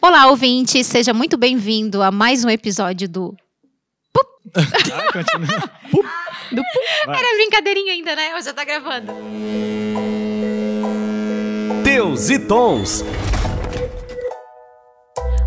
Olá, ouvinte, seja muito bem-vindo a mais um episódio do. Ah, continua. Pup. Do Vai. Era brincadeirinha ainda, né? Ou já tá gravando? Teus e Tons.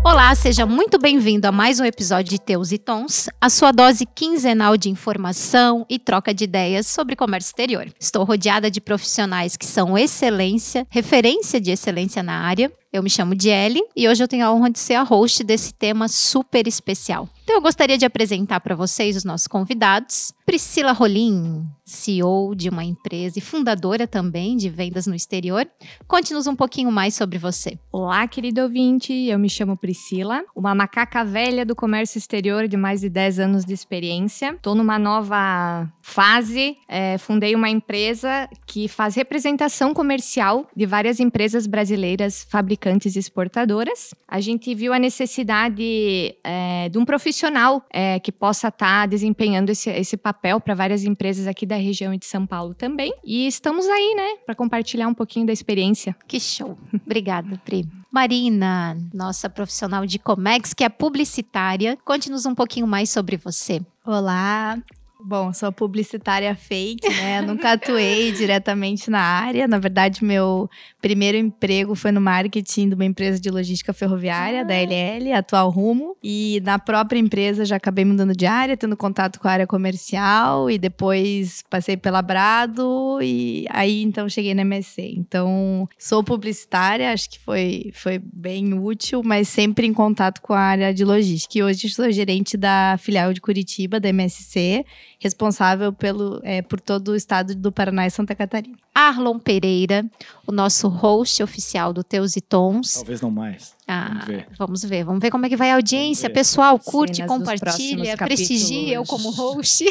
Olá, seja muito bem-vindo a mais um episódio de Teus e Tons, a sua dose quinzenal de informação e troca de ideias sobre comércio exterior. Estou rodeada de profissionais que são excelência, referência de excelência na área. Eu me chamo Diele e hoje eu tenho a honra de ser a host desse tema super especial. Então eu gostaria de apresentar para vocês os nossos convidados. Priscila Rolim, CEO de uma empresa e fundadora também de vendas no exterior. Conte-nos um pouquinho mais sobre você. Olá, querido ouvinte. Eu me chamo Priscila, uma macaca velha do comércio exterior de mais de 10 anos de experiência. Estou numa nova fase. É, fundei uma empresa que faz representação comercial de várias empresas brasileiras, fabricantes e exportadoras. A gente viu a necessidade é, de um profissional é, que possa estar desempenhando esse, esse papel para várias empresas aqui da região e de São Paulo também. E estamos aí, né, para compartilhar um pouquinho da experiência. Que show. Obrigada, Pri. Marina, nossa profissional de Comex, que é publicitária. Conte-nos um pouquinho mais sobre você. Olá. Bom, sou publicitária fake, né? Nunca atuei diretamente na área. Na verdade, meu primeiro emprego foi no marketing de uma empresa de logística ferroviária, da LL, atual Rumo. E na própria empresa já acabei mudando de área, tendo contato com a área comercial. E depois passei pela Brado. E aí, então, cheguei na MSC. Então, sou publicitária, acho que foi, foi bem útil, mas sempre em contato com a área de logística. E hoje sou gerente da filial de Curitiba, da MSC responsável pelo, é, por todo o estado do Paraná e Santa Catarina. Arlon Pereira, o nosso host oficial do Teus e Tons. Talvez não mais. Ah, Vamos ver. Vamos ver, vamos ver como é que vai a audiência. Pessoal, curte, Cenas compartilha, prestigia eu como host.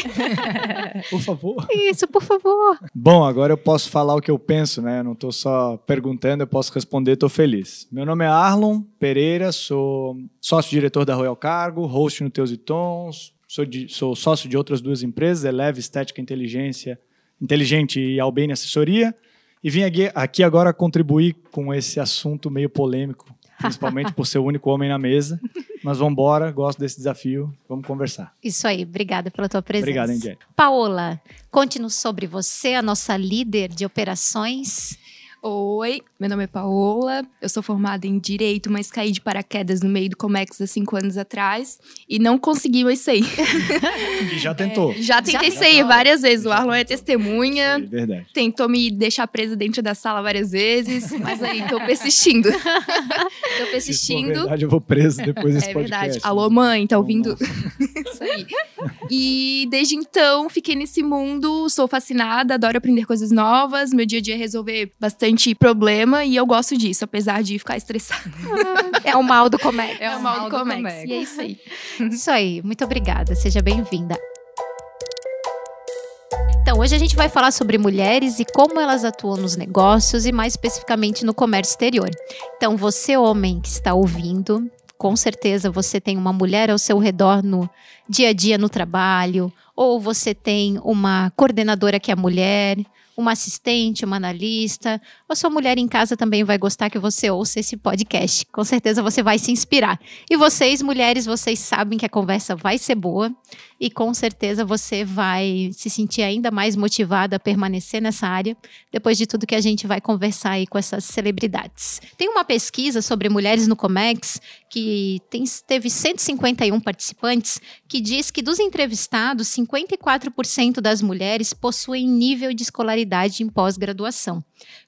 Por favor. Isso, por favor. Bom, agora eu posso falar o que eu penso, né? Eu não tô só perguntando, eu posso responder, tô feliz. Meu nome é Arlon Pereira, sou sócio-diretor da Royal Cargo, host no Teus e Tons, sou, de- sou sócio de outras duas empresas, Eleve Estética e Inteligência, Inteligente e Albene Assessoria, e vim aqui, agora contribuir com esse assunto meio polêmico, principalmente por ser o único homem na mesa. Mas vamos embora, gosto desse desafio, vamos conversar. Isso aí, obrigada pela tua presença. Obrigado, Andy. Paola, conte-nos sobre você, a nossa líder de operações. Oi, meu nome é Paola, eu sou formada em Direito, mas caí de paraquedas no meio do Comex há cinco anos atrás e não consegui mais sair. E já tentou. Já tentei Já sair várias vezes, o Arlon é testemunha, É verdade. tentou me deixar presa dentro da sala várias vezes, mas aí tô persistindo. tô persistindo. verdade, eu vou preso depois desse É podcast. verdade. Alô, mãe, tá ouvindo? Isso aí. E desde então fiquei nesse mundo, sou fascinada, adoro aprender coisas novas. Meu dia a dia é resolver bastante problema e eu gosto disso, apesar de ficar estressada. É o mal do comércio. É, o mal do Comex. Comex. E é isso aí. Isso aí, muito obrigada, seja bem-vinda. Então, hoje a gente vai falar sobre mulheres e como elas atuam nos negócios e mais especificamente no comércio exterior. Então, você homem que está ouvindo, com certeza você tem uma mulher ao seu redor no dia a dia no trabalho, ou você tem uma coordenadora que é mulher, uma assistente, uma analista, ou sua mulher em casa também vai gostar que você ouça esse podcast. Com certeza você vai se inspirar. E vocês, mulheres, vocês sabem que a conversa vai ser boa e com certeza você vai se sentir ainda mais motivada a permanecer nessa área depois de tudo que a gente vai conversar aí com essas celebridades. Tem uma pesquisa sobre mulheres no Comex que tem, teve 151 participantes que diz que dos entrevistados, 54% das mulheres possuem nível de escolaridade em pós-graduação,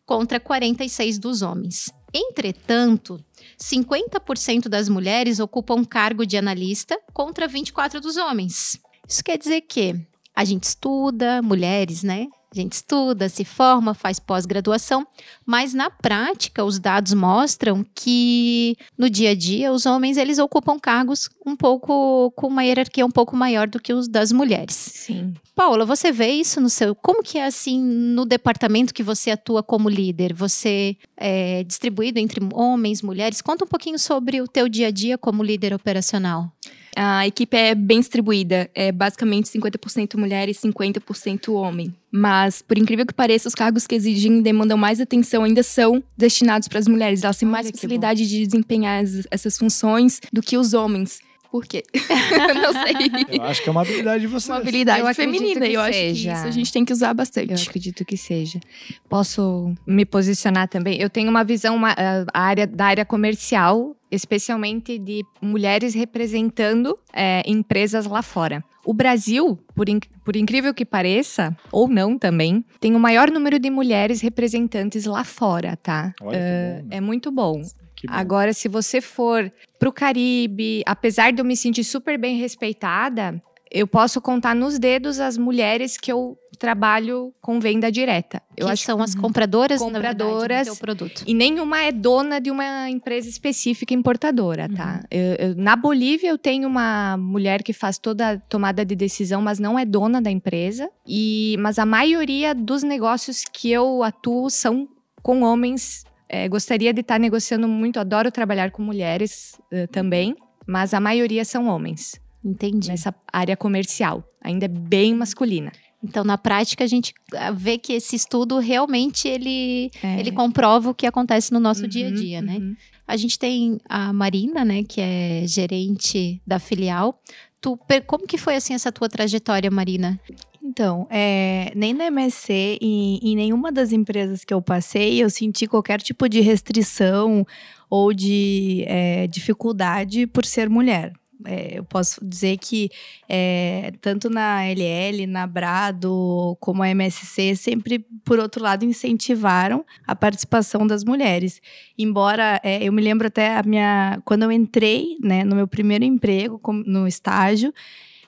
contra 46 dos homens. Entretanto, 50% das mulheres ocupam cargo de analista contra 24 dos homens. Isso quer dizer que a gente estuda, mulheres, né? A gente estuda, se forma, faz pós-graduação, mas na prática os dados mostram que no dia a dia os homens eles ocupam cargos um pouco com uma hierarquia um pouco maior do que os das mulheres. Sim. Paula, você vê isso no seu. Como que é assim no departamento que você atua como líder? Você é distribuído entre homens, mulheres? Conta um pouquinho sobre o teu dia a dia como líder operacional. A equipe é bem distribuída, é basicamente 50% mulher e 50% homem. Mas, por incrível que pareça, os cargos que exigem e demandam mais atenção ainda são destinados para as mulheres. Elas têm mais facilidade de desempenhar as- essas funções do que os homens. Por quê? Não sei. Eu acho que é uma habilidade de vocês. Uma habilidade Eu feminina. que E eu acho que seja. isso a gente tem que usar Eu bastante. acredito que seja. Posso me posicionar também? Eu tenho uma visão uma, ah, a área, da área comercial, especialmente de mulheres representando eh, empresas lá fora. O Brasil, por, in- por incrível que pareça, ou não também, tem o maior número de mulheres representantes lá fora, tá? Olha que bom, né? é muito bom. Agora, se você for pro Caribe, apesar de eu me sentir super bem respeitada, eu posso contar nos dedos as mulheres que eu trabalho com venda direta. Eu que acho são as compradoras, na verdade, Compradoras. do produto. e nenhuma é dona de uma empresa específica importadora, tá? Uhum. Eu- eu- na Bolívia, eu tenho uma mulher que faz toda a tomada de decisão, mas não é dona da empresa. E, mas a maioria dos negócios que eu atuo são com homens. É, gostaria de estar negociando muito, adoro trabalhar com mulheres eh, também, mas a maioria são homens Entendi. nessa área comercial. Ainda é bem masculina. Então, na prática, a gente ah, vê que esse estudo realmente ele, É. ele comprova o que acontece no nosso Uhum, dia a dia, né? uhum. A gente tem a Marina, né, que é gerente da filial. Tu, como que foi assim essa tua trajetória, Marina? Então, é, nem na MSC e em nenhuma das empresas que eu passei eu senti qualquer tipo de restrição ou de é, dificuldade por ser mulher. É, eu posso dizer que é, tanto na LL, na Brado, como a MSC, sempre, por outro lado, incentivaram a participação das mulheres. Embora é, eu me lembro até a minha. Quando eu entrei né, no meu primeiro emprego, no estágio,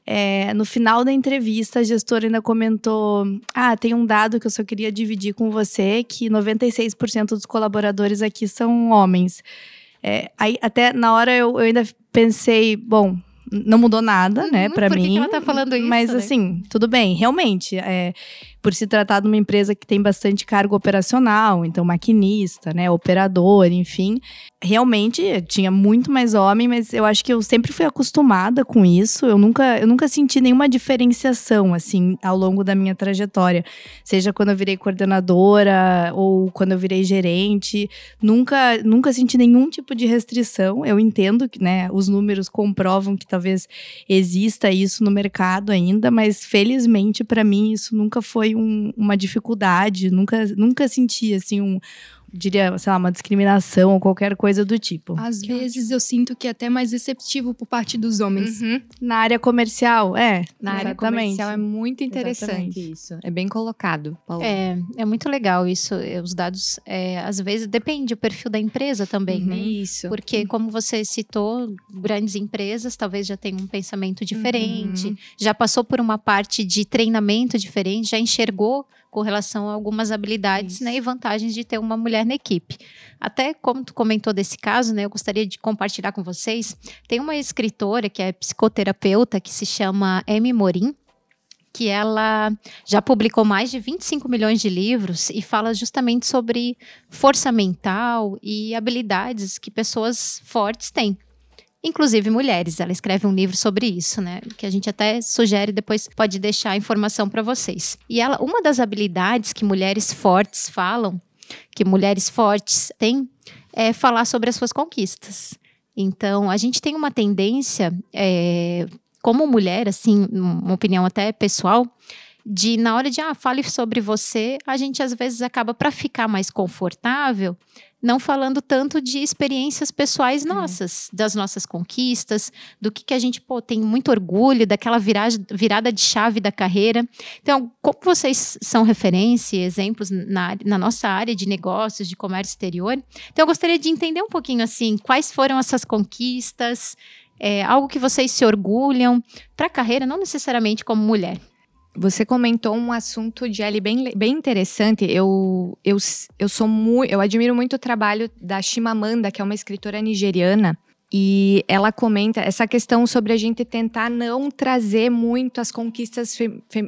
é, no final da entrevista, a gestora ainda comentou: Ah, tem um dado que eu só queria dividir com você: que 96% dos colaboradores aqui são homens. É, aí, até na hora eu, eu ainda pensei: bom, não mudou nada, né, Uhum, pra por que que mim. ela tá falando isso, Mas né? assim, tudo bem, realmente. É, por se tratar de uma empresa que tem bastante cargo operacional, então maquinista, né, operador, enfim, realmente tinha muito mais homem, mas eu acho que eu sempre fui acostumada com isso. Eu nunca, eu nunca senti nenhuma diferenciação assim ao longo da minha trajetória, seja quando eu virei coordenadora ou quando eu virei gerente, nunca, nunca senti nenhum tipo de restrição. Eu entendo que, né, os números comprovam que talvez exista isso no mercado ainda, mas felizmente para mim isso nunca foi um- uma dificuldade, nunca, nunca senti assim um diria, sei lá, uma discriminação ou qualquer coisa do tipo. Às vezes eu sinto que é até mais receptivo por parte dos homens. Uhum. Na área comercial, é. Na área exatamente. comercial é muito interessante Exatamente. isso. É bem colocado, Paulo. É, é muito legal isso. é, Os dados, é, às vezes, depende do perfil da empresa também, né? Isso. Porque, como você citou, grandes empresas talvez já tenham um pensamento diferente, Uhum. já passou por uma parte de treinamento diferente, já enxergou com relação a algumas habilidades né, e vantagens de ter uma mulher na equipe. Até como tu comentou desse caso, né, eu gostaria de compartilhar com vocês. Tem uma escritora que é psicoterapeuta que se chama Amy Morin, que ela já publicou mais de 25 milhões de livros e fala justamente sobre força mental e habilidades que pessoas fortes têm. Inclusive mulheres, ela escreve um livro sobre isso, né? Que a gente até sugere depois pode deixar a informação para vocês. E ela, uma das habilidades que mulheres fortes falam, que mulheres fortes têm, é falar sobre as suas conquistas. Então, a gente tem uma tendência, é, como mulher, assim, uma opinião até pessoal, de na hora de ah, fale sobre você, a gente às vezes acaba para ficar mais confortável, não falando tanto de experiências pessoais nossas, das nossas conquistas, do que, que a gente pô, tem muito orgulho, daquela viragem, virada de chave da carreira. Então, como vocês são referência e exemplos na, na nossa área de negócios, de comércio exterior, então eu gostaria de entender um pouquinho assim, quais foram essas conquistas, é, algo que vocês se orgulham para a carreira, não necessariamente como mulher. Você comentou um assunto de Ali bem, bem interessante. Eu, eu, eu sou muito, eu admiro muito o trabalho da Chimamanda, que é uma escritora nigeriana. E ela comenta essa questão sobre a gente tentar não trazer muito as conquistas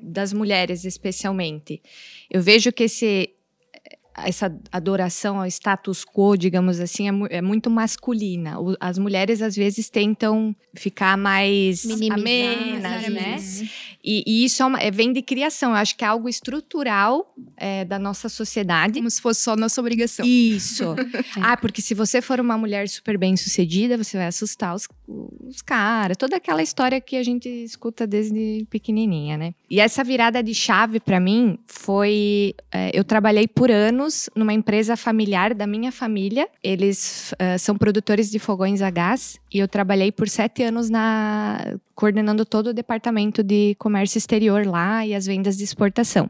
das mulheres, especialmente. Eu vejo que esse essa adoração ao status quo, digamos assim, é, mu- é muito masculina. O- as mulheres às vezes tentam ficar mais Minimizar, amenas, né? E, e isso é uma- é, vem de criação. Eu acho que é algo estrutural é, da nossa sociedade. Como se fosse só nossa obrigação. Isso. ah, porque se você for uma mulher super bem sucedida, você vai assustar os, os caras. Toda aquela história que a gente escuta desde pequenininha, né? E essa virada de chave pra mim foi. é, eu trabalhei por anos numa empresa familiar da minha família. Eles é, são produtores de fogões a gás. E eu trabalhei por sete anos na coordenando todo o departamento de comércio exterior lá e as vendas de exportação.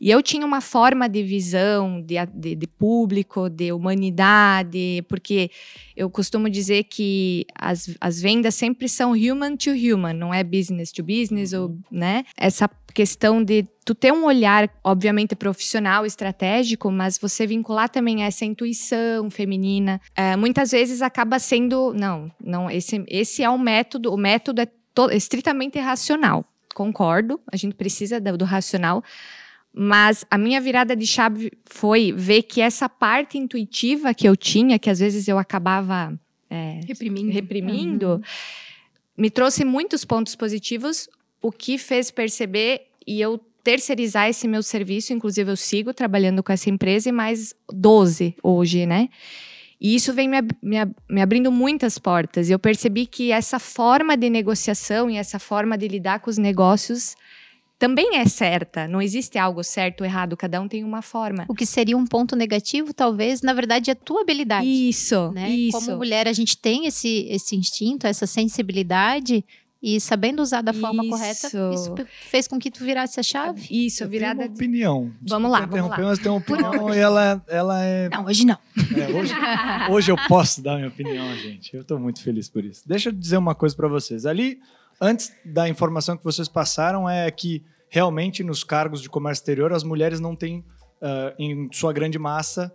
E eu tinha uma forma de visão de, de- de público, de humanidade, porque eu costumo dizer que as, as vendas sempre são human to human, não é business to business, ou, né? Essa questão de tu ter um olhar, obviamente, profissional, estratégico, mas você vincular também essa intuição feminina. É, muitas vezes acaba sendo, não, não, esse, esse é o método, o método é to- estritamente racional. Concordo, a gente precisa do- do racional, mas a minha virada de chave foi ver que essa parte intuitiva que eu tinha, que às vezes eu acabava é, Reprimindo. reprimindo, me trouxe muitos pontos positivos, o que fez perceber e eu terceirizar esse meu serviço. Inclusive, eu sigo trabalhando com essa empresa e mais 12 hoje, né? E isso vem me, ab- me ab- me abrindo muitas portas. E eu percebi que essa forma de negociação e essa forma de lidar com os negócios também é certa. Não existe algo certo ou errado, cada um tem uma forma. O que seria um ponto negativo, talvez, na verdade, é a tua habilidade. Isso, né? isso. Como mulher, a gente tem esse, esse instinto, essa sensibilidade, e sabendo usar da forma Isso. correta, isso fez com que tu virasse a chave. Isso, Eu virada tenho uma de... opinião. Vamos lá, vamos lá. interromper, Mas tem uma opinião e ela, ela é, Não, hoje não. é, hoje, hoje eu posso dar minha opinião, gente. Eu tô muito feliz por isso. Deixa eu dizer uma coisa para vocês. Ali, antes da informação que vocês passaram, é que realmente nos cargos de comércio exterior as mulheres não têm, ah, em sua grande massa,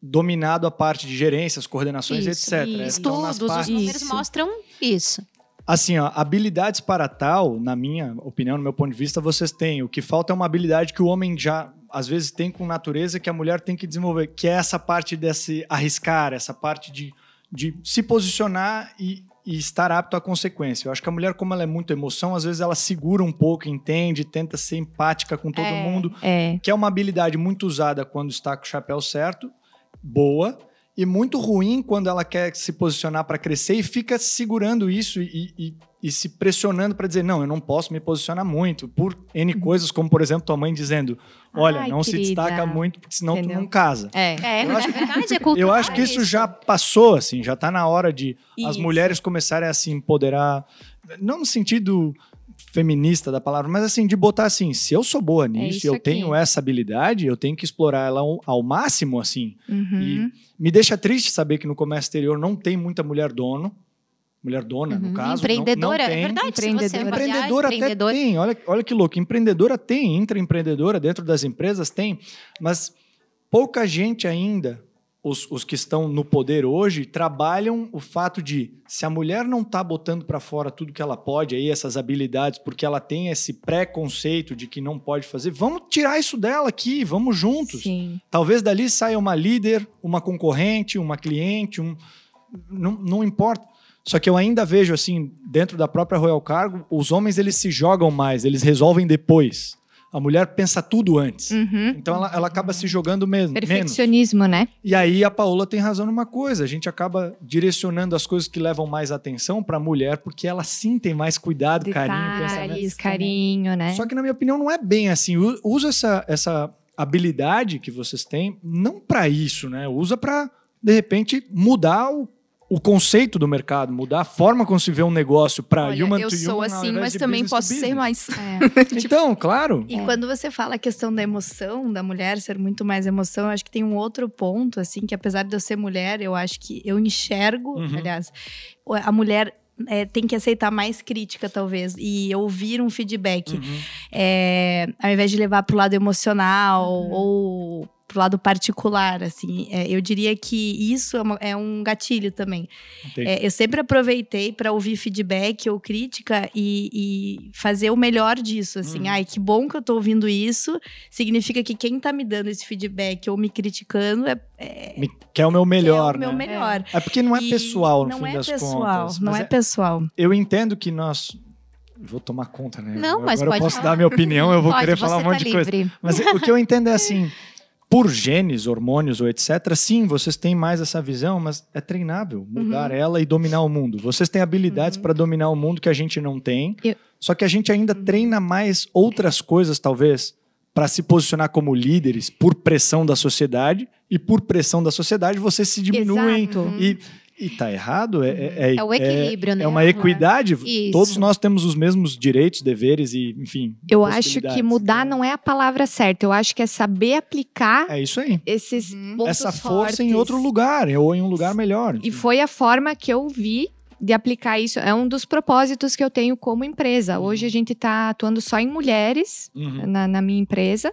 dominado a parte de gerências, coordenações, Isso, etc. isso. Estudos, os partes- números Isso. mostram isso. Assim, ó, habilidades para tal, na minha opinião, no meu ponto de vista, vocês têm. O que falta é uma habilidade que o homem já, às vezes, tem com natureza que a mulher tem que desenvolver, que é essa parte desse arriscar, essa parte de, de se posicionar e, e estar apto à consequência. Eu acho que a mulher, como ela é muito emoção, às vezes ela segura um pouco, entende, tenta ser empática com todo É. mundo, É, que é uma habilidade muito usada quando está com o chapéu certo, boa, e muito ruim quando ela quer se posicionar para crescer e fica segurando isso e, e- e se pressionando para dizer: não, eu não posso me posicionar muito, por N coisas, como por exemplo tua mãe dizendo: olha, Uhum. Ai, não se querida. destaca muito, porque senão Entendeu? tu não casa. é. É, Eu acho- é verdade, é cultural. Eu acho que isso já passou, assim, já tá na hora de as Isso. mulheres começarem a se empoderar, não no sentido feminista da palavra, mas assim, de botar assim, se eu sou boa nisso, É isso eu aqui. tenho essa habilidade, eu tenho que explorar ela ao, ao máximo, assim. Uhum. E me deixa triste saber que no comércio exterior não tem muita mulher dono, mulher dona, no Uhum. caso. não- Empreendedora, não, tem. é verdade. Empreendedora. Empreendedora até empreendedora- tem, olha, olha que louco. Empreendedora tem, intraempreendedora dentro das empresas tem, mas pouca gente ainda, os, os que estão no poder hoje, trabalham o fato de se a mulher não está botando para fora tudo que ela pode, aí essas habilidades, porque ela tem esse preconceito de que não pode fazer, vamos tirar isso dela aqui, vamos juntos. Sim. Talvez dali saia uma líder, uma concorrente, uma cliente, um. Não, não importa. Só que eu ainda vejo, assim, dentro da própria Royal Cargo, os homens eles se jogam mais, eles resolvem depois. A mulher pensa tudo antes. Uhum. Então ela, ela acaba se jogando mesmo, menos. Perfeccionismo, né? E aí a Paola tem razão numa coisa: a gente acaba direcionando as coisas que levam mais atenção para a mulher, porque ela sim tem mais cuidado, carinho, pensamento. Detalhes, carinho, né? Só que, na minha opinião, não é bem assim. Usa essa, essa habilidade que vocês têm, não para isso, né? Usa para, de repente, mudar o, o conceito do mercado, mudar a forma como se vê um negócio para human eu to sou human, assim, mas também posso ser mais. Então, claro. E quando você fala a questão da emoção, da mulher ser muito mais emoção, eu acho que tem um outro ponto, assim, que apesar de eu ser mulher, eu acho que eu enxergo, Uhum. aliás, a mulher é, tem que aceitar mais crítica, talvez, e ouvir um feedback. Uhum. É, ao invés de levar pro lado emocional Uhum. ou pro lado particular, assim. É, eu diria que isso é, uma- é um gatilho também. É, eu sempre aproveitei para ouvir feedback ou crítica e, e fazer o melhor disso, assim. Uhum. Ai, que bom que eu tô ouvindo isso. Significa que quem tá me dando esse feedback ou me criticando é, é, Me- Que é o meu melhor, é o meu né? melhor. É porque não é E pessoal, no não fim é das pessoal, contas. Não mas é pessoal. Eu entendo que nós. Vou tomar conta, né? Não, mas Agora pode eu posso falar. dar a minha opinião, eu vou Pode, querer falar um monte tá de coisa. livre. Mas o que eu entendo é assim, por genes, hormônios ou etc, sim, vocês têm mais essa visão, mas é treinável mudar Uhum. ela e dominar o mundo. Vocês têm habilidades para dominar o mundo que a gente não tem. Eu- Só que a gente ainda treina mais outras coisas, talvez, para se posicionar como líderes por pressão da sociedade e por pressão da sociedade vocês se diminuem Exato. e e tá errado? É, é, É o equilíbrio, né? É uma equidade. Isso. Todos nós temos os mesmos direitos, deveres e, enfim. Eu acho que mudar não é a palavra certa. Eu acho que é saber aplicar É isso aí. esses Uhum. pontos Essa força em fortes. outro lugar, ou em um lugar melhor. E foi a forma que eu vi de aplicar isso. É um dos propósitos que eu tenho como empresa. Hoje a gente está atuando só em mulheres Uhum. na, na minha empresa.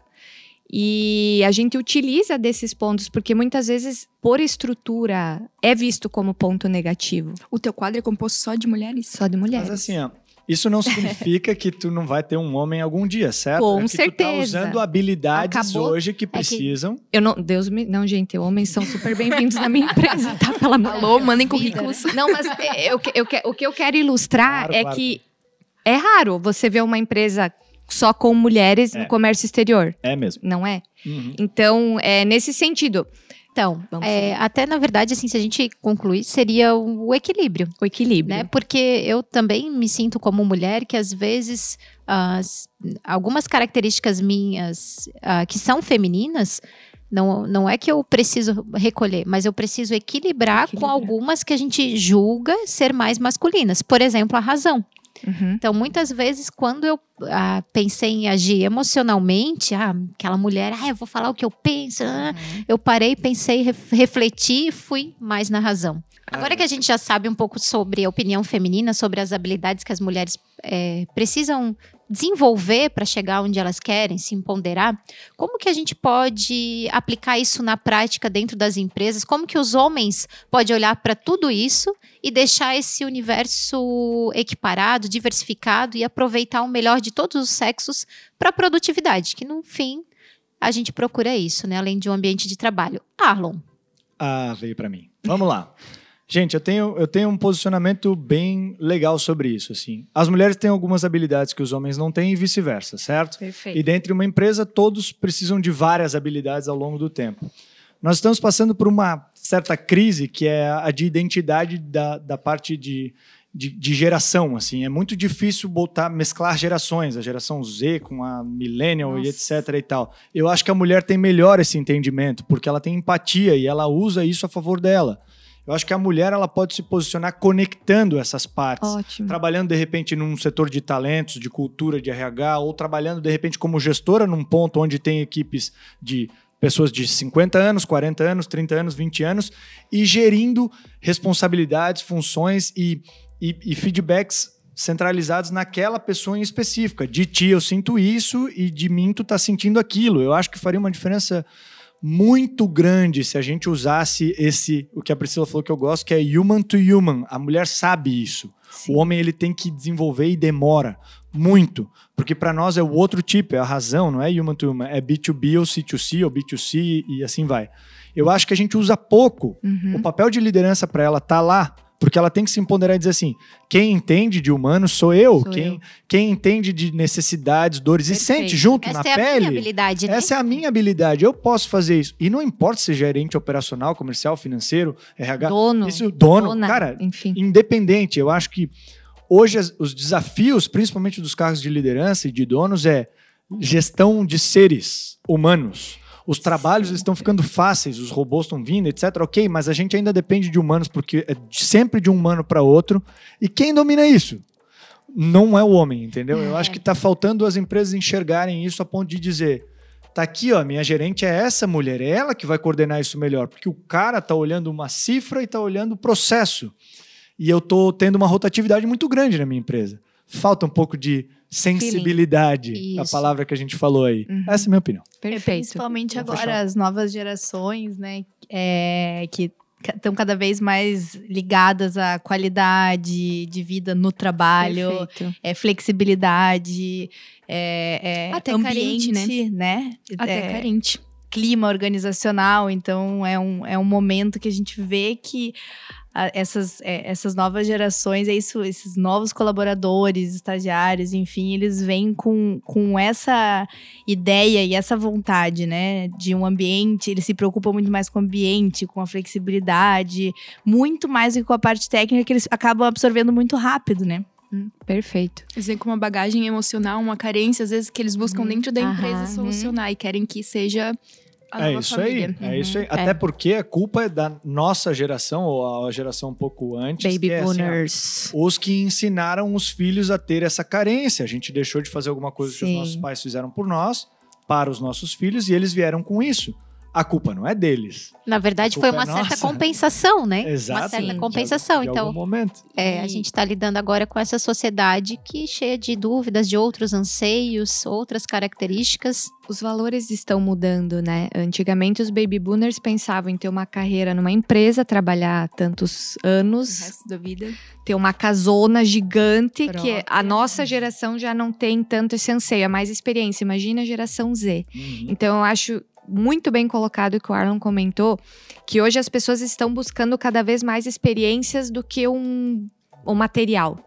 E a gente utiliza desses pontos, porque muitas vezes, por estrutura, é visto como ponto negativo. O teu quadro é composto só de mulheres? Só de mulheres. Mas assim, ó, isso não significa que tu não vai ter um homem algum dia, certo? Com é que Tu tá certeza. usando habilidades Acabou- hoje que precisam. Eu não, Deus me, não, gente, homens são super bem-vindos na minha empresa, tá? Pela Alô, mandem currículos. Não, mas é, eu, que- eu, que- o que eu quero ilustrar Claro, é claro. que é raro você ver uma empresa só com mulheres É. no comércio exterior, É mesmo. não é? Uhum. Então, é nesse sentido, Então, é, até na verdade, assim, se a gente concluir, seria o equilíbrio. o equilíbrio. né? Porque eu também me sinto como mulher que às vezes as- algumas características minhas ah, que são femininas não, não é que eu preciso recolher, mas eu preciso equilibrar com Equilibrar. algumas que a gente julga ser mais masculinas. Por exemplo, a razão. Uhum. Então, muitas vezes, quando eu ah, pensei em agir emocionalmente, ah, aquela mulher, ah, eu vou falar o que eu penso, ah", eu parei, pensei, ref- refleti e fui mais na razão. Agora que a gente já sabe um pouco sobre a opinião feminina, sobre as habilidades que as mulheres eh, precisam desenvolver para chegar onde elas querem, se empoderar, como que a gente pode aplicar isso na prática dentro das empresas? Como que os homens podem olhar para tudo isso e deixar esse universo equiparado, diversificado e aproveitar o melhor de todos os sexos para a produtividade, que no fim a gente procura isso, né? Além de um ambiente de trabalho. Arlon, Ah, veio pra mim. Vamos lá. Gente, eu tenho, eu tenho um posicionamento bem legal sobre isso. Assim. As mulheres têm algumas habilidades que os homens não têm e vice-versa, certo? Perfeito. E dentro de uma empresa, todos precisam de várias habilidades ao longo do tempo. Nós estamos passando por uma certa crise que é a de identidade da, da parte de, de, de geração. Assim. É muito difícil botar, mesclar gerações, a geração Z com a millennial e Nossa. etc. e tal. Eu acho que a mulher tem melhor esse entendimento, porque ela tem empatia e ela usa isso a favor dela. Eu acho que a mulher ela pode se posicionar conectando essas partes Ótimo. trabalhando de repente num setor de talentos, de cultura, de RH, ou trabalhando de repente como gestora num ponto onde tem equipes de pessoas de 50 anos, 40 anos, 30 anos, 20 anos, e gerindo responsabilidades, funções e, e, e feedbacks centralizados naquela pessoa em específica. De ti eu sinto isso e de mim tu tá sentindo aquilo. Eu acho que faria uma diferença muito grande se a gente usasse esse, o que a Priscila falou que eu gosto, que é human to human. A mulher sabe isso. Sim. O homem ele tem que desenvolver e demora muito, porque para nós é o outro tipo, é a razão, não é human to human, é B2B ou C2C ou B2C e assim vai. Eu acho que a gente usa pouco. Uhum. O papel de liderança para ela tá lá, porque ela tem que se empoderar e dizer assim: quem entende de humanos sou eu, Sou quem, eu. quem entende de necessidades, dores e Perfeito. sente junto essa na é a pele. minha habilidade, né? Essa é a minha habilidade, eu posso fazer isso. E não importa se é gerente operacional, comercial, financeiro, RH. Dono. Isso, dono. dona, Cara, enfim. independente. Eu acho que hoje os desafios, principalmente dos cargos de liderança e de donos, é gestão de seres humanos. Os trabalhos estão ficando fáceis, os robôs estão vindo, etc. Ok, mas a gente ainda depende de humanos, porque é sempre de um humano para outro. E quem domina isso? Não é o homem, entendeu? Eu acho que está faltando as empresas enxergarem isso a ponto de dizer: tá aqui, ó, minha gerente é essa mulher, é ela que vai coordenar isso melhor, porque o cara tá olhando uma cifra e tá olhando o processo. E eu tô tendo uma rotatividade muito grande na minha empresa. Falta um pouco de sensibilidade, a palavra que a gente falou aí. Uhum. Essa é a minha opinião. É, Perfeito. Principalmente Vamos agora fechar. as novas gerações, né? é, que estão cada vez mais ligadas à qualidade de vida no trabalho, Perfeito. é, flexibilidade, é, é Até ambiente, carente, né? Até É, carente. clima organizacional. Então, é um, é um momento que a gente vê que essas, é, essas novas gerações, é isso, esses novos colaboradores, estagiários, enfim, eles vêm com, com essa ideia e essa vontade, né? De um ambiente, eles se preocupam muito mais com o ambiente, com a flexibilidade, muito mais do que com a parte técnica que eles acabam absorvendo muito rápido, né? Perfeito. Eles vêm com uma bagagem emocional, uma carência, às vezes, que eles buscam dentro da Aham. empresa solucionar e querem que seja a É isso família. aí, é isso aí. É. Até porque a culpa é da nossa geração, ou a geração um pouco antes. Baby é assim, boomers. os que ensinaram os filhos a ter essa carência. A gente deixou de fazer alguma coisa que os Sim. nossos pais fizeram por nós, para os nossos filhos, e eles vieram com isso. A culpa não é deles. Na verdade, foi uma é certa nossa. compensação, né? Exato. Uma certa compensação. De, de então, algum momento. É, a gente está lidando agora com essa sociedade que cheia de dúvidas, de outros anseios, outras características. Os valores estão mudando, né? Antigamente os baby boomers pensavam em ter uma carreira numa empresa, trabalhar tantos O anos, resto da vida. ter uma casona gigante, que Própria. a nossa geração já não tem tanto esse anseio, é mais experiência. Imagina a geração Z. Uhum. Então eu acho muito bem colocado que o Arlon comentou, que hoje as pessoas estão buscando cada vez mais experiências do que um, um material.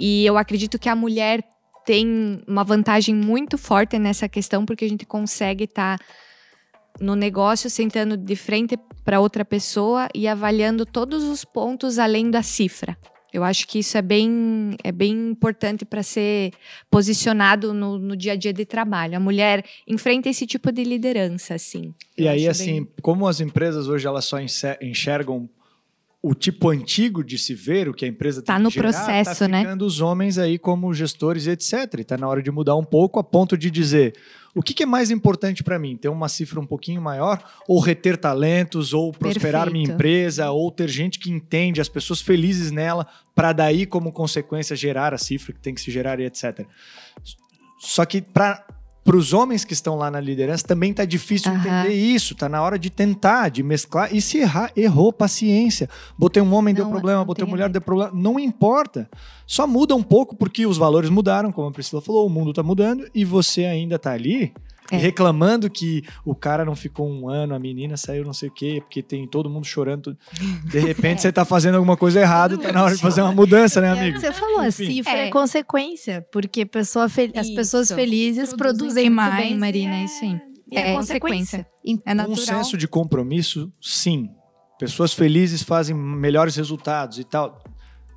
E eu acredito que a mulher tem uma vantagem muito forte nessa questão, porque a gente consegue estar no negócio sentando de frente para outra pessoa e avaliando todos os pontos além da cifra. Eu acho que isso é bem, é bem importante para ser posicionado no, no dia a dia de trabalho. A mulher enfrenta esse tipo de liderança, assim. E aí, assim, bem- como as empresas hoje elas só enxergam o tipo antigo de se ver, o que a empresa Tá tem no que gerar, processo, tá né? ficando os homens aí como gestores e etc. E tá na hora de mudar um pouco a ponto de dizer o que, que é mais importante para mim? Ter uma cifra um pouquinho maior? Ou reter talentos? Ou prosperar minha Perfeito. empresa? Ou ter gente que entende, as pessoas felizes nela, para daí, como consequência, gerar a cifra que tem que se gerar e etc. Só que para os homens que estão lá na liderança também tá difícil Aham. entender isso. Tá na hora de tentar, de mesclar. E se errar, errou, paciência. Botei um homem, deu Não, problema, não botei uma mulher, deu problema. Não importa. Só muda um pouco porque os valores mudaram, como a Priscila falou, o mundo tá mudando e você ainda tá ali. É. Reclamando que o cara não ficou um ano, a menina saiu não sei o quê, porque tem todo mundo chorando. De repente você tá fazendo alguma coisa errada, tá na hora de fazer uma mudança, né, É amigo? você falou, a Enfim. cifra é, É. consequência, porque pessoa fel- as pessoas felizes Produzem produzem, mais. bem, Marina, e isso aí. E é, É consequência. É Um senso de compromisso, sim. Pessoas felizes fazem melhores resultados e tal.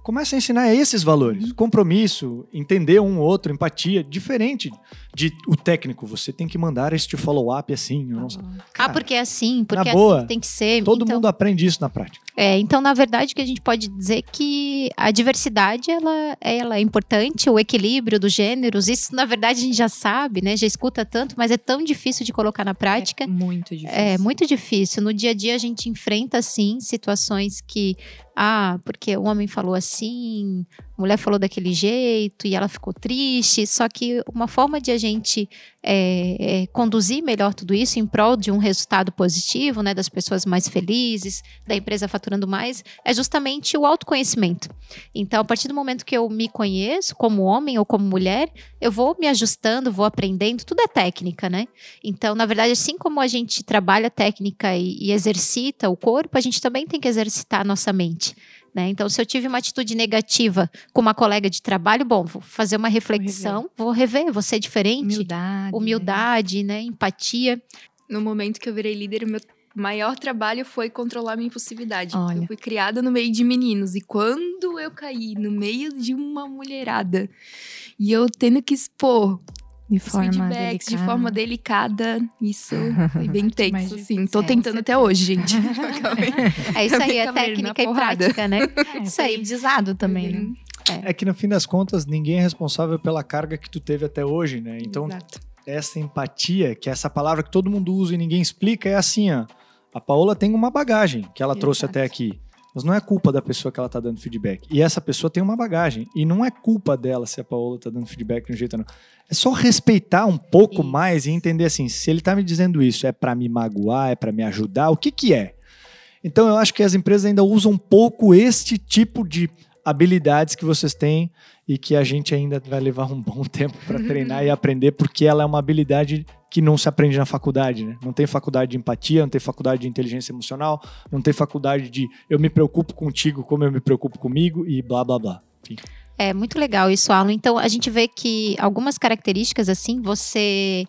Começa a ensinar esses valores. Compromisso, entender um outro, empatia, diferente de o técnico. Você tem que mandar este follow-up assim. eu não sei. ah, Cara, porque é assim, porque é boa, assim que tem que ser. Todo então, mundo aprende isso na prática. É, então, na verdade, o que a gente pode dizer é que a diversidade ela, ela é importante, o equilíbrio dos gêneros, isso na verdade a gente já sabe, né? Já escuta tanto, mas é tão difícil de colocar na prática. É muito difícil. É muito difícil. No dia a dia a gente enfrenta, sim, situações que, ah, porque o homem falou assim, mulher falou daquele jeito e ela ficou triste. Só que uma forma de a gente é, é, conduzir melhor tudo isso em prol de um resultado positivo, né, das pessoas mais felizes, da empresa faturando mais, é justamente o autoconhecimento. Então, a partir do momento que eu me conheço como homem ou como mulher, eu vou me ajustando, vou aprendendo, tudo é técnica, né? Então, na verdade, assim como a gente trabalha técnica e, e exercita o corpo, a gente também tem que exercitar a nossa mente. Né? Então, se eu tive uma atitude negativa com uma colega de trabalho, bom, vou fazer uma reflexão, vou rever, vou ser diferente. Humildade. Humildade, né? Empatia. No momento que eu virei líder, o meu maior trabalho foi controlar minha impulsividade. Olha. Eu fui criada no meio de meninos. E quando eu caí no meio de uma mulherada e eu tendo que expor De os forma feedbacks de delicada. forma delicada, isso foi bem mais tenso, difícil. assim. Tô É, tentando você até hoje, gente. É isso aí, é técnica e porrada. prática, né? É, Isso aí. aprendizado também, né? É que no fim das contas, ninguém é responsável pela carga que tu teve até hoje, né? Então, Exato. essa empatia, que é essa palavra que todo mundo usa e ninguém explica, é assim, ó. A Paola tem uma bagagem que ela trouxe Exato. até aqui. Mas não é culpa da pessoa que ela tá dando feedback. E essa pessoa tem uma bagagem. E não é culpa dela se a Paola tá dando feedback de um jeito ou não. É só respeitar um pouco mais e entender assim, se ele tá me dizendo isso, é para me magoar, é para me ajudar, o que que é? Então eu acho que as empresas ainda usam um pouco este tipo de habilidades que vocês têm e que a gente ainda vai levar um bom tempo para treinar e aprender, porque ela é uma habilidade que não se aprende na faculdade, né? Não tem faculdade de empatia, não tem faculdade de inteligência emocional, não tem faculdade de eu me preocupo contigo como eu me preocupo comigo e blá blá blá. Enfim. É muito legal isso, Alan. Então a gente vê que algumas características assim, você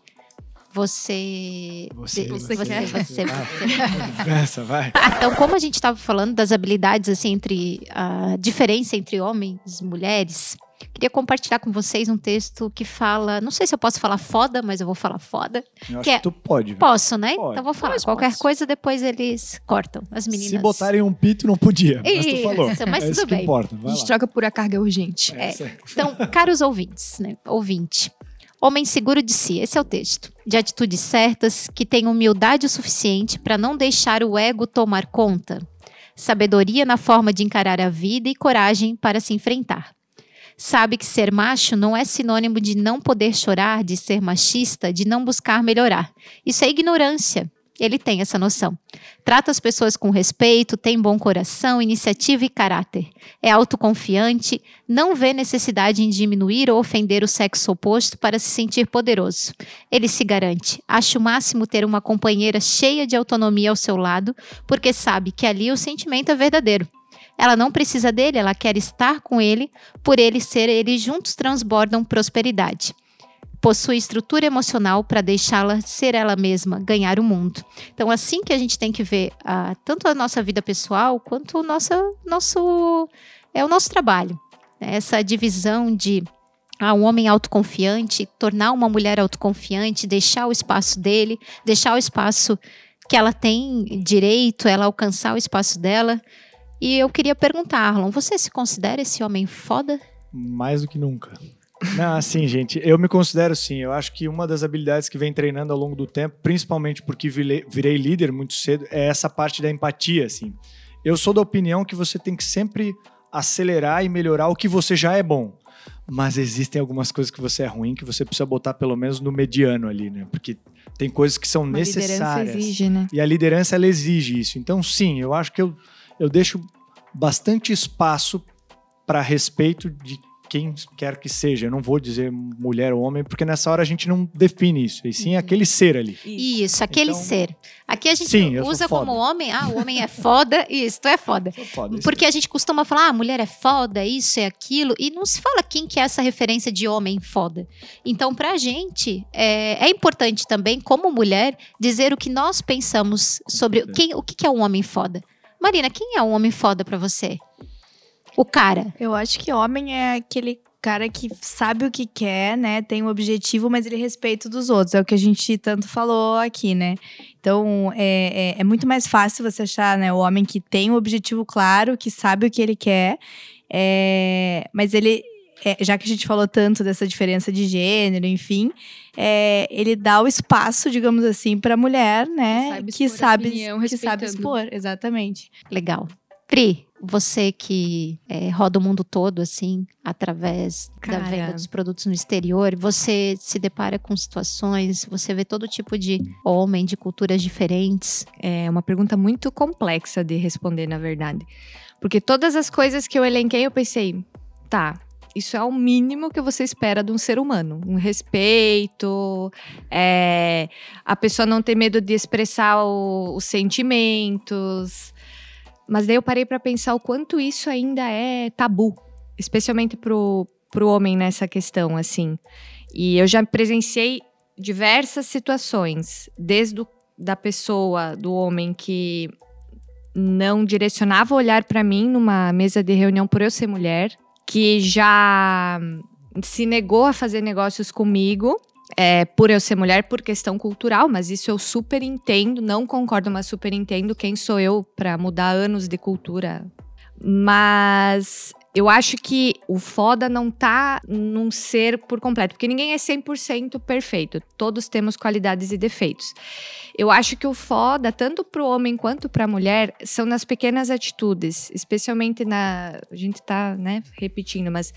você Você, você, você, você, Vai. você- Essa, vai. Então, como a gente estava falando das habilidades assim entre a diferença entre homens e mulheres, queria compartilhar com vocês um texto que fala, não sei se eu posso falar foda, mas eu vou falar foda. Eu acho Que é- que tu pode. Posso, né? Pode. Então vou falar. Pode, Qualquer pode. coisa depois eles cortam as meninas. Se botarem um pito, não podia. Mas tu Isso, falou. mas é tudo isso que bem. importa. A gente lá. troca por a carga urgente. É. É- Então, caros ouvintes, né? Ouvinte. Homem seguro de si, esse é o texto. De atitudes certas, que tem humildade o suficiente para não deixar o ego tomar conta. Sabedoria na forma de encarar a vida e coragem para se enfrentar. Sabe que ser macho não é sinônimo de não poder chorar, de ser machista, de não buscar melhorar. Isso é ignorância. Ele tem essa noção. Trata as pessoas com respeito, tem bom coração, iniciativa e caráter. É autoconfiante, não vê necessidade em diminuir ou ofender o sexo oposto para se sentir poderoso. Ele se garante. Acha o máximo ter uma companheira cheia de autonomia ao seu lado, porque sabe que ali o sentimento é verdadeiro. Ela não precisa dele, ela quer estar com ele, por ele ser, eles juntos transbordam prosperidade. Possui estrutura emocional para deixá-la ser ela mesma, ganhar o mundo. Então, assim que a gente tem que ver ah, tanto a nossa vida pessoal quanto o nosso, nosso é o nosso trabalho. Essa divisão de ah, um homem autoconfiante, tornar uma mulher autoconfiante, deixar o espaço dele, deixar o espaço que ela tem direito, ela alcançar o espaço dela. E eu queria perguntar, Arlon, você se considera esse homem foda? Mais do que nunca. Não, assim, gente, eu me considero sim. Eu acho que uma das habilidades que vem treinando ao longo do tempo, principalmente porque virei, virei líder muito cedo, é essa parte da empatia, assim. Eu sou da opinião que você tem que sempre acelerar e melhorar o que você já é bom. Mas existem algumas coisas que você é ruim que você precisa botar pelo menos no mediano ali, né? Porque tem coisas que são Uma liderança necessárias. exige, né? E a liderança, ela exige isso. Então, sim, eu acho que eu, eu deixo bastante espaço para respeito de quem quer que seja. Eu não vou dizer mulher ou homem, porque nessa hora a gente não define isso. E sim aquele ser ali. Isso, aquele Então- ser. Aqui a gente Sim, usa como homem, ah, o homem é foda, isso, tu é foda. Foda, isso Porque a gente costuma falar, ah, mulher é foda, isso é aquilo, e não se fala quem que é essa referência de homem foda. Então, pra gente, é, é importante também, como mulher, dizer o que nós pensamos sobre quem, o que que é um homem foda. Marina, quem é um homem foda pra você? O cara. Eu acho que homem é aquele cara que sabe o que quer, né? Tem um objetivo, mas ele respeita dos outros. É o que a gente tanto falou aqui, né? Então, é, é, é muito mais fácil você achar, né? O homem que tem um objetivo claro, que sabe o que ele quer, é, mas ele... é, já que a gente falou tanto dessa diferença de gênero, enfim, é, ele dá o espaço, digamos assim, para a mulher, né? Que sabe Que sabe, opinião, que sabe expor, exatamente. Legal. Pri, você que é, roda o mundo todo, assim, através da Cara. venda dos produtos no exterior, você se depara com situações, você vê todo tipo de homem, de culturas diferentes. É uma pergunta muito complexa de responder, na verdade. Porque todas as coisas que eu elenquei, eu pensei, tá, isso é o mínimo que você espera de um ser humano. Um respeito, é, a pessoa não ter medo de expressar o- os sentimentos. Mas daí eu parei pra pensar o quanto isso ainda é tabu, especialmente pro, pro homem nessa questão, assim. E eu já presenciei diversas situações, desde o da pessoa, do homem que não direcionava o olhar para mim numa mesa de reunião por eu ser mulher, que já se negou a fazer negócios comigo. é, por eu ser mulher, por questão cultural, mas isso eu super entendo, não concordo, mas super entendo quem sou eu para mudar anos de cultura. Mas eu acho que o foda não tá num ser por completo, porque ninguém é 100% perfeito. Todos temos qualidades e defeitos. Eu acho que o foda, tanto pro homem quanto pra mulher, são nas pequenas atitudes, especialmente na. A gente tá, né, repetindo, mas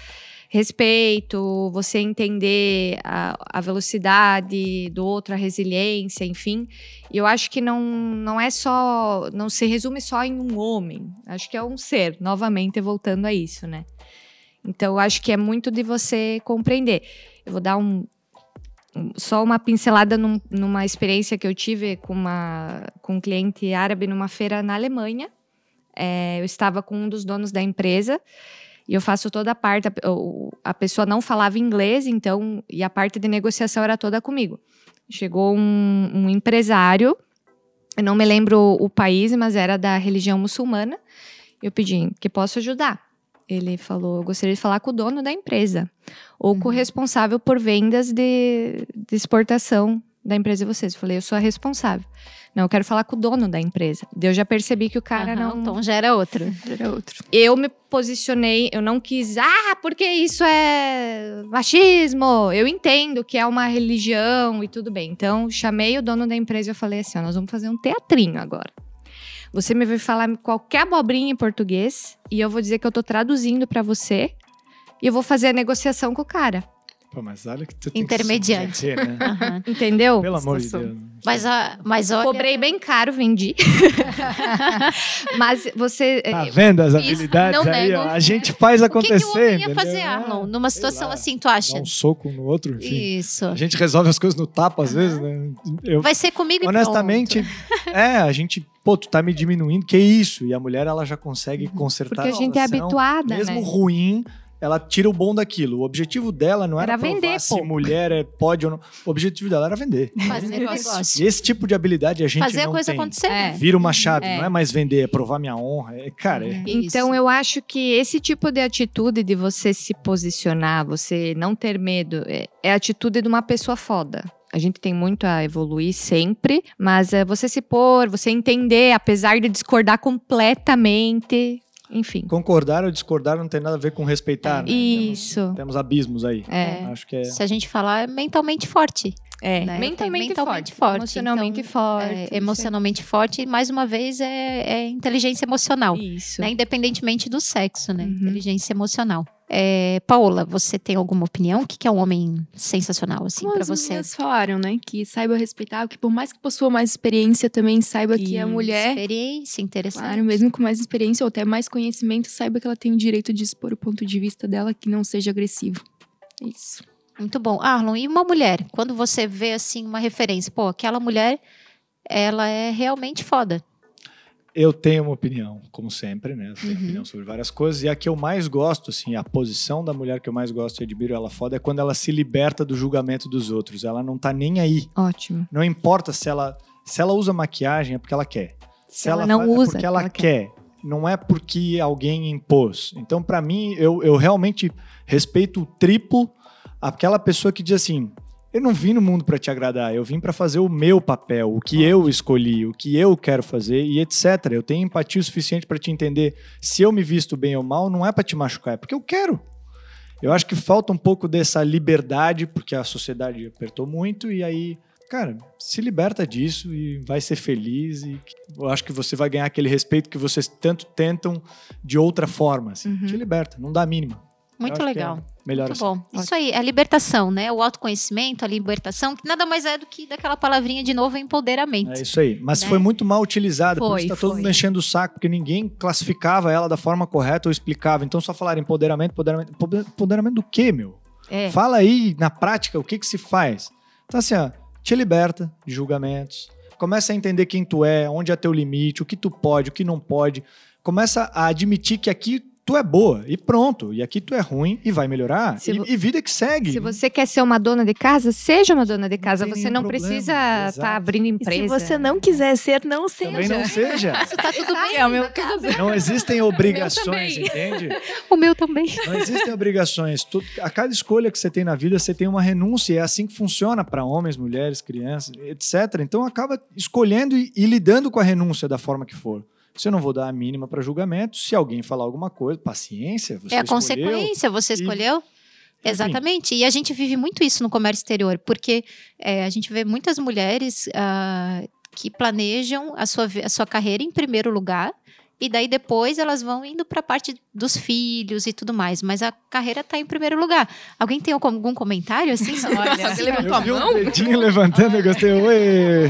respeito, você entender a, a, velocidade do outro, a resiliência, enfim. E eu acho que não, não é só, não se resume só em um homem. Acho que é um ser, novamente voltando a isso, né? Então eu acho que é muito de você compreender. Eu vou dar um, só uma pincelada num, numa experiência que eu tive com, uma, com um cliente árabe numa feira na Alemanha. É, eu estava com um dos donos da empresa e eu faço toda a parte. A, pessoa não falava inglês, então, e a parte de negociação era toda comigo. Chegou um, um empresário, eu não me lembro o país, mas era da religião muçulmana. Eu pedi que posso ajudar. Ele falou: eu gostaria de falar com o dono da empresa ou uhum. com o uhum. responsável por vendas de, de exportação da empresa de vocês. Eu falei: eu sou a responsável. Não, eu quero falar com o dono da empresa. Eu já percebi que o cara uhum, não. Então já era outro. Já era outro. Eu me posicionei, eu não quis, ah, porque isso é machismo. Eu entendo que é uma religião e tudo bem. Então, chamei o dono da empresa e eu falei assim: ó, nós vamos fazer um teatrinho agora. Você me vai falar qualquer abobrinha em português e eu vou dizer que eu tô traduzindo para você e eu vou fazer a negociação com o cara. Pô, mas olha que tu Intermediante. Tem que né? uhum. Entendeu? Pelo amor de Deus. Mas, mas olha... Cobrei bem caro, vendi. mas você... Tá vendo as habilidades aí? Ó, a gente faz acontecer, O que, que homem ia fazer, Arnon? Numa situação lá, assim, tu acha? Um soco no outro, enfim. Isso. A gente resolve as coisas no tapa, às vezes, né? Eu, Vai ser comigo Honestamente, é, a gente pô, tu tá me diminuindo, que isso? E a mulher, ela já consegue uhum. consertar Porque a gente é habituada, Mesmo né? ruim, ela tira o bom daquilo. O objetivo dela não era, era vender, se pô. mulher é, pode ou não. O objetivo dela era vender. Fazer negócio. E esse tipo de habilidade a gente Fazer não a coisa tem. acontecer. É. Vira uma chave, é. não é mais vender, é provar minha honra. É, cara, é... Então eu acho que esse tipo de atitude de você se posicionar, você não ter medo, é, é a atitude de uma pessoa foda. A gente tem muito a evoluir sempre, mas é você se pôr, você entender, apesar de discordar completamente, enfim. Concordar ou discordar não tem nada a ver com respeitar. É, né? Isso. Temos, temos, abismos aí. É. Acho que é... Se a gente falar é mentalmente forte. É, né? mentalmente, mentalmente forte, forte, emocionalmente então, forte. É, emocionalmente forte e mais uma vez é, é inteligência emocional. Isso. Né? Independentemente do sexo, né? Uhum. Inteligência emocional. É, Paola, você tem alguma opinião? O que é um homem sensacional, assim, para você? As falaram, né? Que saiba respeitar, que por mais que possua mais experiência, também saiba que a mulher. Experiência, interessante. Claro, mesmo com mais experiência ou até mais conhecimento, saiba que ela tem o direito de expor o ponto de vista dela que não seja agressivo. É isso. Muito bom. Arlon, e uma mulher? Quando você vê, assim, uma referência, pô, aquela mulher, ela é realmente foda. Eu tenho uma opinião, como sempre, né? Eu tenho uhum. opinião sobre várias coisas. E a que eu mais gosto, assim, a posição da mulher que eu mais gosto e admiro ela foda é quando ela se liberta do julgamento dos outros. Ela não tá nem aí. Ótimo. Não importa se ela, se ela usa maquiagem, é porque ela quer. Se, se ela, ela, não é usa, é porque ela, ela quer. quer. Não é porque alguém impôs. Então, para mim, eu, eu realmente respeito o triplo aquela pessoa que diz assim: eu não vim no mundo para te agradar, eu vim para fazer o meu papel, o que eu escolhi, o que eu quero fazer e etc. Eu tenho empatia o suficiente para te entender se eu me visto bem ou mal, não é para te machucar, é porque eu quero. Eu acho que falta um pouco dessa liberdade, porque a sociedade apertou muito e aí, cara, se liberta disso e vai ser feliz e eu acho que você vai ganhar aquele respeito que vocês tanto tentam de outra forma, assim. Uhum. Te liberta, não dá a mínima. Muito é legal. É melhor Muito assim. bom. Isso aí, a libertação, né? O autoconhecimento, a libertação, que nada mais é do que daquela palavrinha de novo, empoderamento. É isso aí. Mas né? foi muito mal utilizada, foi, por isso tá todo mundo enchendo o saco, porque ninguém classificava ela da forma correta ou explicava. Então só falar empoderamento, empoderamento. Empoderamento do quê, meu? É. Fala aí, na prática, o que que se faz. Então assim, ó, te liberta de julgamentos. Começa a entender quem tu é, onde é teu limite, o que tu pode, o que não pode. Começa a admitir que aqui tu é boa e pronto. E aqui tu é ruim e vai melhorar. E, e, vida que segue. Se você quer ser uma dona de casa, seja uma dona de casa. Não você não problema. precisa estar tá abrindo empresa. E se você não quiser ser, não seja. Também não seja. Isso tá tudo bem. É o meu caso. Não existem obrigações, entende? O meu também. Não existem obrigações. Tu, a cada escolha que você tem na vida, você tem uma renúncia. É assim que funciona para homens, mulheres, crianças, etc. Então acaba escolhendo e, e lidando com a renúncia da forma que for. Se eu não vou dar a mínima para julgamento, se alguém falar alguma coisa, paciência, você é a consequência, você escolheu. Exatamente. E a gente vive muito isso no comércio exterior, porque é, a gente vê muitas mulheres ah, que planejam a sua, a sua carreira em primeiro lugar. E daí depois elas vão indo para a parte dos filhos e tudo mais. Mas a carreira está em primeiro lugar. Alguém tem algum algum comentário assim? Olha, levantou Eu a vi mão? dedinho levantando, eu gostei. Ué.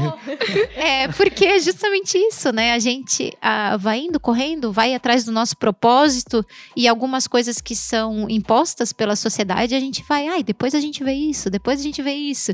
É, porque é justamente isso, né? A gente ah, vai indo, correndo, vai atrás do nosso propósito e algumas coisas que são impostas pela sociedade, a gente vai, ai, depois a gente vê isso, depois a gente vê isso.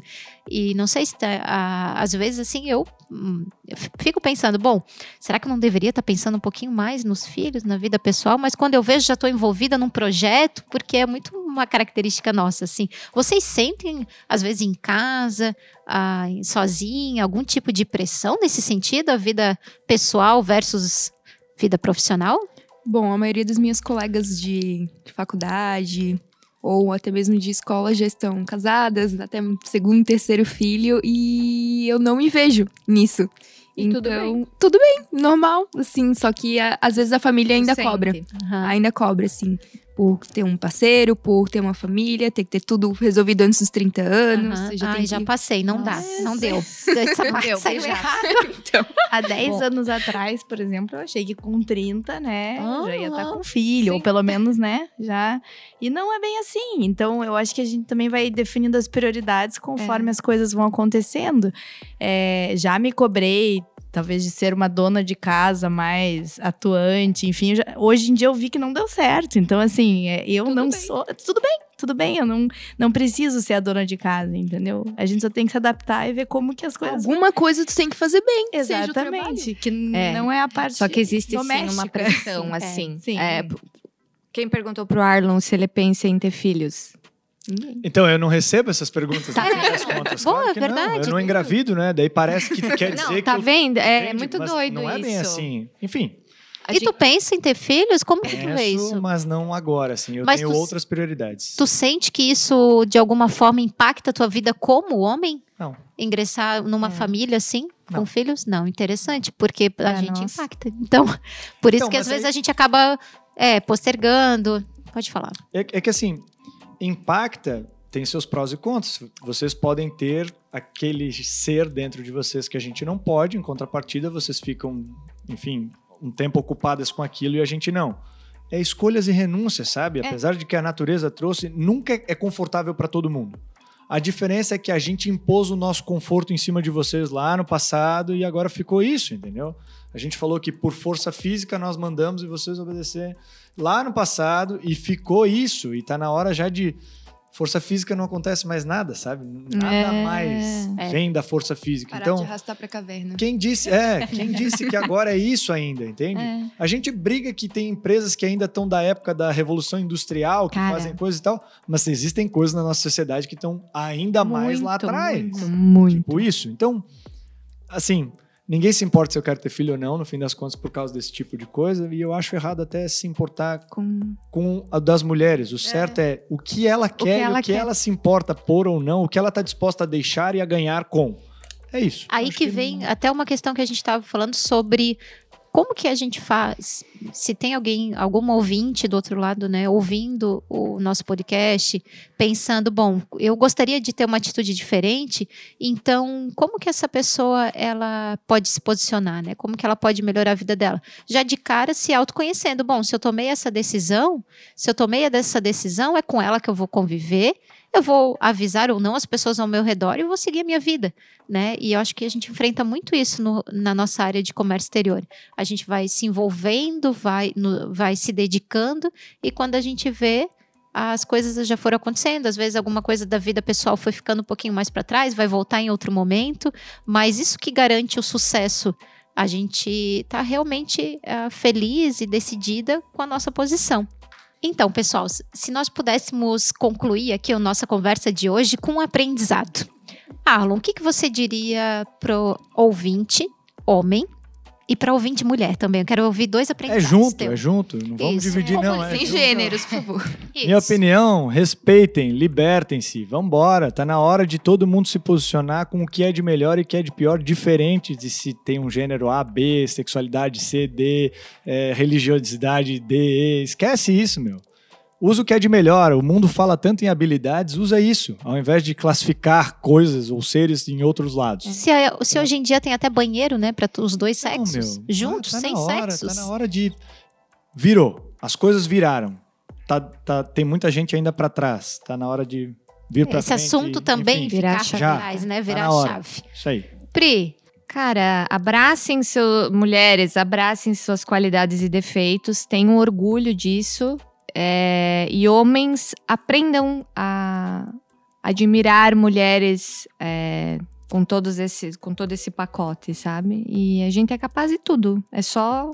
E não sei se tá, ah, às vezes assim, eu hum, eu fico pensando, bom, será que eu não deveria estar pensando um pouquinho mais nos filhos, na vida pessoal? Mas quando eu vejo, já estou envolvida num projeto, porque é muito uma característica nossa, assim. Vocês sentem, às vezes, em casa, ah, sozinha, algum tipo de pressão nesse sentido, a vida pessoal versus vida profissional? Bom, a maioria das minhas colegas de, de faculdade ou até mesmo de escola já estão casadas, até segundo, terceiro filho, e eu não me vejo nisso. E então, tudo tudo bem, normal, assim, só que a- às vezes a família ainda Sente. cobra. Aham. Ainda cobra, assim, por ter um parceiro, por ter uma família, ter que ter tudo resolvido antes dos 30 anos. Você já Ai, tem já que... passei, não dá, Nossa. não deu. Essa Não parte deu, saiu errado. então, Há 10 Bom. anos atrás, por exemplo, eu achei que com 30, né, já ia estar Aham. com filho, ou Sim. pelo menos, né, já. E não é bem assim. Então, eu acho que a gente também vai definindo as prioridades conforme as coisas vão acontecendo. É, já me cobrei. Talvez de ser uma dona de casa mais atuante, enfim. já- hoje em dia eu vi que não deu certo. Então, assim, é, eu Tudo não bem. sou. Tudo bem, tudo bem. Eu não, não preciso ser a dona de casa, entendeu? A gente só tem que se adaptar e ver como que as coisas alguma coisa tu tem que fazer bem, seja o trabalho. Exatamente, que É, não é a parte Só que existe sim doméstica. uma pressão, Sim, é, assim. sim. É, quem perguntou pro Arlon se ele pensa em ter filhos? Ninguém. Então, eu não recebo essas perguntas Tá. no fim das contas. Bom, Claro é que não. verdade. Eu não engravido, né? Daí parece que quer dizer Não, que tá eu- vendo? É, Entende? muito doido Não é isso. bem assim. Enfim, E gente- tu pensa em ter filhos? Como que tu vê penso, isso? mas não agora, assim. Eu Mas tenho tu- outras prioridades. Tu sente que isso, de alguma forma, impacta a tua vida como homem? Não. Ingressar numa É. família assim, com Não. filhos? Não, interessante, porque a É, gente nossa. impacta. Então, por isso Então, que às mas vezes aí- a gente acaba é, postergando. Pode falar. É, é que assim, impacta, tem seus prós e contras. Vocês podem ter aquele ser dentro de vocês que a gente não pode, em contrapartida, vocês ficam, enfim, um tempo ocupadas com aquilo e a gente não. É escolhas e renúncias, sabe? Apesar de que a natureza trouxe, nunca é confortável para todo mundo. A diferença é que a gente impôs o nosso conforto em cima de vocês lá no passado e agora ficou isso, entendeu? A gente falou que por força física nós mandamos e vocês obedecer lá no passado e ficou isso. E tá na hora já de. Força física não acontece mais nada, sabe? Nada É. mais É. vem da força física. Parar então, de arrastar pra caverna. quem disse, é, quem disse que agora é isso ainda, entende? É. A gente briga que tem empresas que ainda estão da época da revolução industrial, que Cara. fazem coisas e tal, mas existem coisas na nossa sociedade que estão ainda mais lá atrás. Muito, muito. Tipo isso. Então, assim, ninguém se importa se eu quero ter filho ou não, no fim das contas, por causa desse tipo de coisa. E eu acho errado até se importar Com... com a das mulheres. O certo é o que ela quer, e ela o que quer. ela se importa por ou não, o que ela tá disposta a deixar e a ganhar com. É isso. Aí Acho que vem até uma questão que a gente estava falando sobre como que a gente faz, se tem alguém, algum ouvinte do outro lado, né, ouvindo o nosso podcast, pensando, bom, eu gostaria de ter uma atitude diferente, então como que essa pessoa ela pode se posicionar, né? Como que ela pode melhorar a vida dela? Já de cara se autoconhecendo, bom, se eu tomei essa decisão, se eu tomei essa decisão, é com ela que eu vou conviver, eu vou avisar ou não as pessoas ao meu redor e vou seguir a minha vida, né? E eu acho que a gente enfrenta muito isso no- na nossa área de comércio exterior. A gente vai se envolvendo, vai, no- vai se dedicando e quando a gente vê as coisas já foram acontecendo, às vezes alguma coisa da vida pessoal foi ficando um pouquinho mais para trás, vai voltar em outro momento, mas isso que garante o sucesso. A gente tá realmente ah, feliz e decidida com a nossa posição. Então, pessoal, se nós pudéssemos concluir aqui a nossa conversa de hoje com um aprendizado. Arlon, o que, que você diria pro ouvinte, homem, E para ouvinte mulher também. Eu quero ouvir dois É aprendizados. junto, teus. é junto. Não vamos Isso. dividir, não. É Sem gêneros, por favor. Minha Isso. opinião, respeitem, libertem-se, vambora. Tá na hora de todo mundo se posicionar com o que é de melhor e o que é de pior, diferente de se tem um gênero A, B, sexualidade C, D, é, religiosidade D, E. Esquece isso, meu. Usa o que é de melhor. O mundo fala tanto em habilidades, usa isso, ao invés de classificar coisas ou seres em outros lados. Se, se hoje em dia tem até banheiro, né, para os dois Não, sexos, meu, juntos, tá sem hora, sexos. Tá na hora de. Virou. As coisas viraram. Tá, tá, tem muita gente ainda pra trás. Tá na hora de vir pra Esse frente. assunto também enfim. Virar ficar a pra chave. trás, né, Tá virar hora. chave. Isso aí. Pri, Cara, abracem seu, mulheres, abracem suas qualidades e defeitos, tenham orgulho disso. É, e homens aprendam a admirar mulheres é, com todos esses, com todo esse pacote, sabe? E a gente é capaz de tudo. É só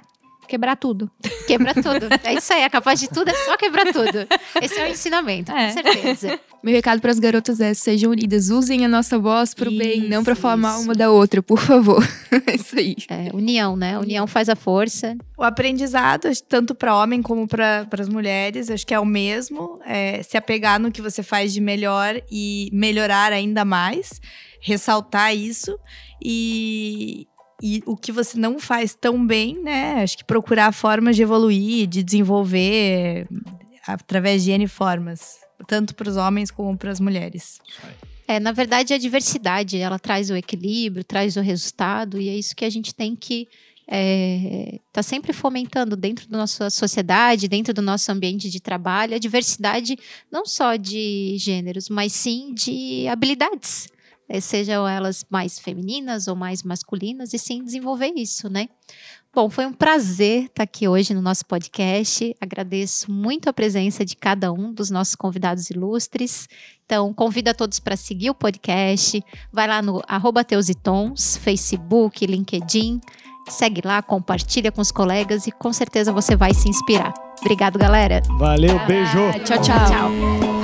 quebrar tudo. quebra tudo. É isso aí, é capaz de tudo, é só quebrar tudo. Esse é o ensinamento, É. com certeza. Meu recado para as garotas é: sejam unidas, usem a nossa voz pro bem, não para falar mal uma da outra, por favor. é isso aí. É, união, né? União faz a força. O aprendizado, tanto para homem como para as mulheres, acho que é o mesmo. É, se apegar no que você faz de melhor e melhorar ainda mais, ressaltar isso e, e o que você não faz tão bem, né? Acho que procurar formas de evoluir, de desenvolver através de N formas, tanto para os homens como para as mulheres. É, na verdade, a diversidade, ela traz o equilíbrio, traz o resultado, e é isso que a gente tem que é, tá sempre fomentando dentro da nossa sociedade, dentro do nosso ambiente de trabalho, a diversidade não só de gêneros, mas sim de habilidades. Eh, sejam elas mais femininas ou mais masculinas, e sim desenvolver isso, né? Bom, foi um prazer estar aqui hoje no nosso podcast. Agradeço muito a presença de cada um dos nossos convidados ilustres. Então, convido a todos para seguir o podcast. Vai lá no arroba Teus e Tons, Facebook, LinkedIn. Segue lá, compartilha com os colegas e com certeza você vai se inspirar. Obrigado, galera. Valeu, beijo. Tchau, tchau. Tchau.